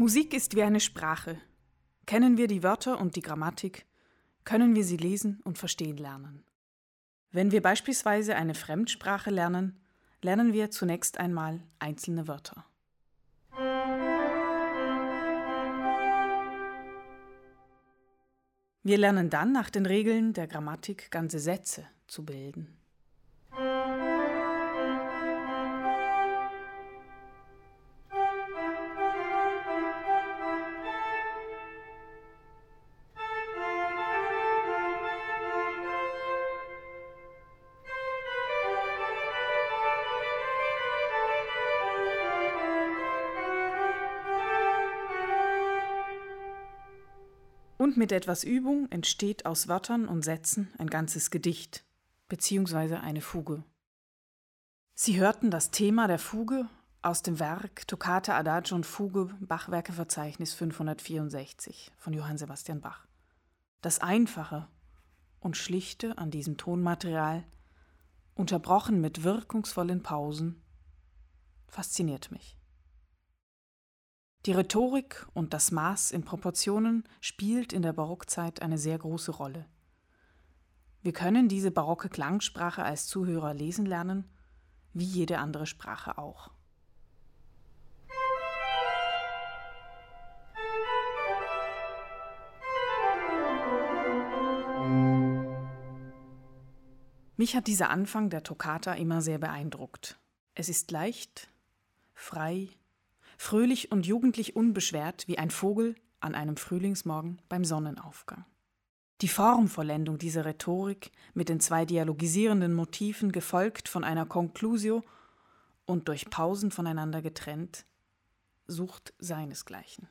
Musik ist wie eine Sprache. Kennen wir die Wörter und die Grammatik, können wir sie lesen und verstehen lernen. Wenn wir beispielsweise eine Fremdsprache lernen, lernen wir zunächst einmal einzelne Wörter. Wir lernen dann nach den Regeln der Grammatik ganze Sätze zu bilden. Mit etwas Übung entsteht aus Wörtern und Sätzen ein ganzes Gedicht bzw. eine Fuge. Sie hörten das Thema der Fuge aus dem Werk Toccata Adagio und Fuge Bachwerkeverzeichnis 564 von Johann Sebastian Bach. Das Einfache und Schlichte an diesem Tonmaterial, unterbrochen mit wirkungsvollen Pausen, fasziniert mich. Die Rhetorik und das Maß in Proportionen spielt in der Barockzeit eine sehr große Rolle. Wir können diese barocke Klangsprache als Zuhörer lesen lernen, wie jede andere Sprache auch. Mich hat dieser Anfang der Toccata immer sehr beeindruckt. Es ist leicht, frei fröhlich und jugendlich unbeschwert wie ein Vogel an einem Frühlingsmorgen beim Sonnenaufgang. Die Formvollendung dieser Rhetorik mit den zwei dialogisierenden Motiven gefolgt von einer Conclusio und durch Pausen voneinander getrennt, sucht seinesgleichen.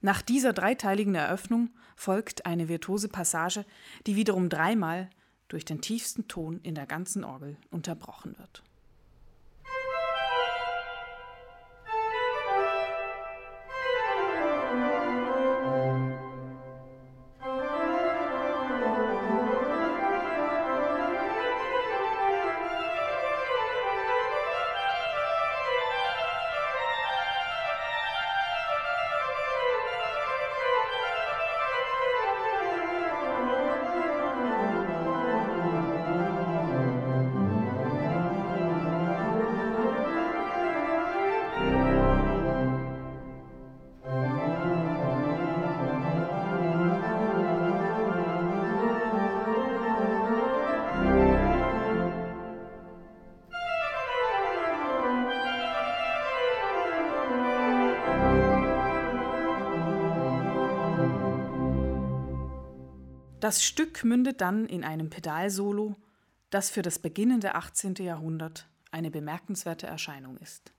Nach dieser dreiteiligen Eröffnung folgt eine virtuose Passage, die wiederum dreimal durch den tiefsten Ton in der ganzen Orgel unterbrochen wird. Das Stück mündet dann in einem Pedalsolo, das für das beginnende 18. Jahrhundert eine bemerkenswerte Erscheinung ist.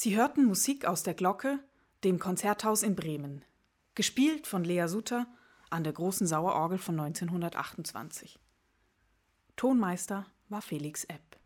Sie hörten Musik aus der Glocke, dem Konzerthaus in Bremen, gespielt von Lea Sutter an der großen Sauerorgel von 1928. Tonmeister war Felix Epp.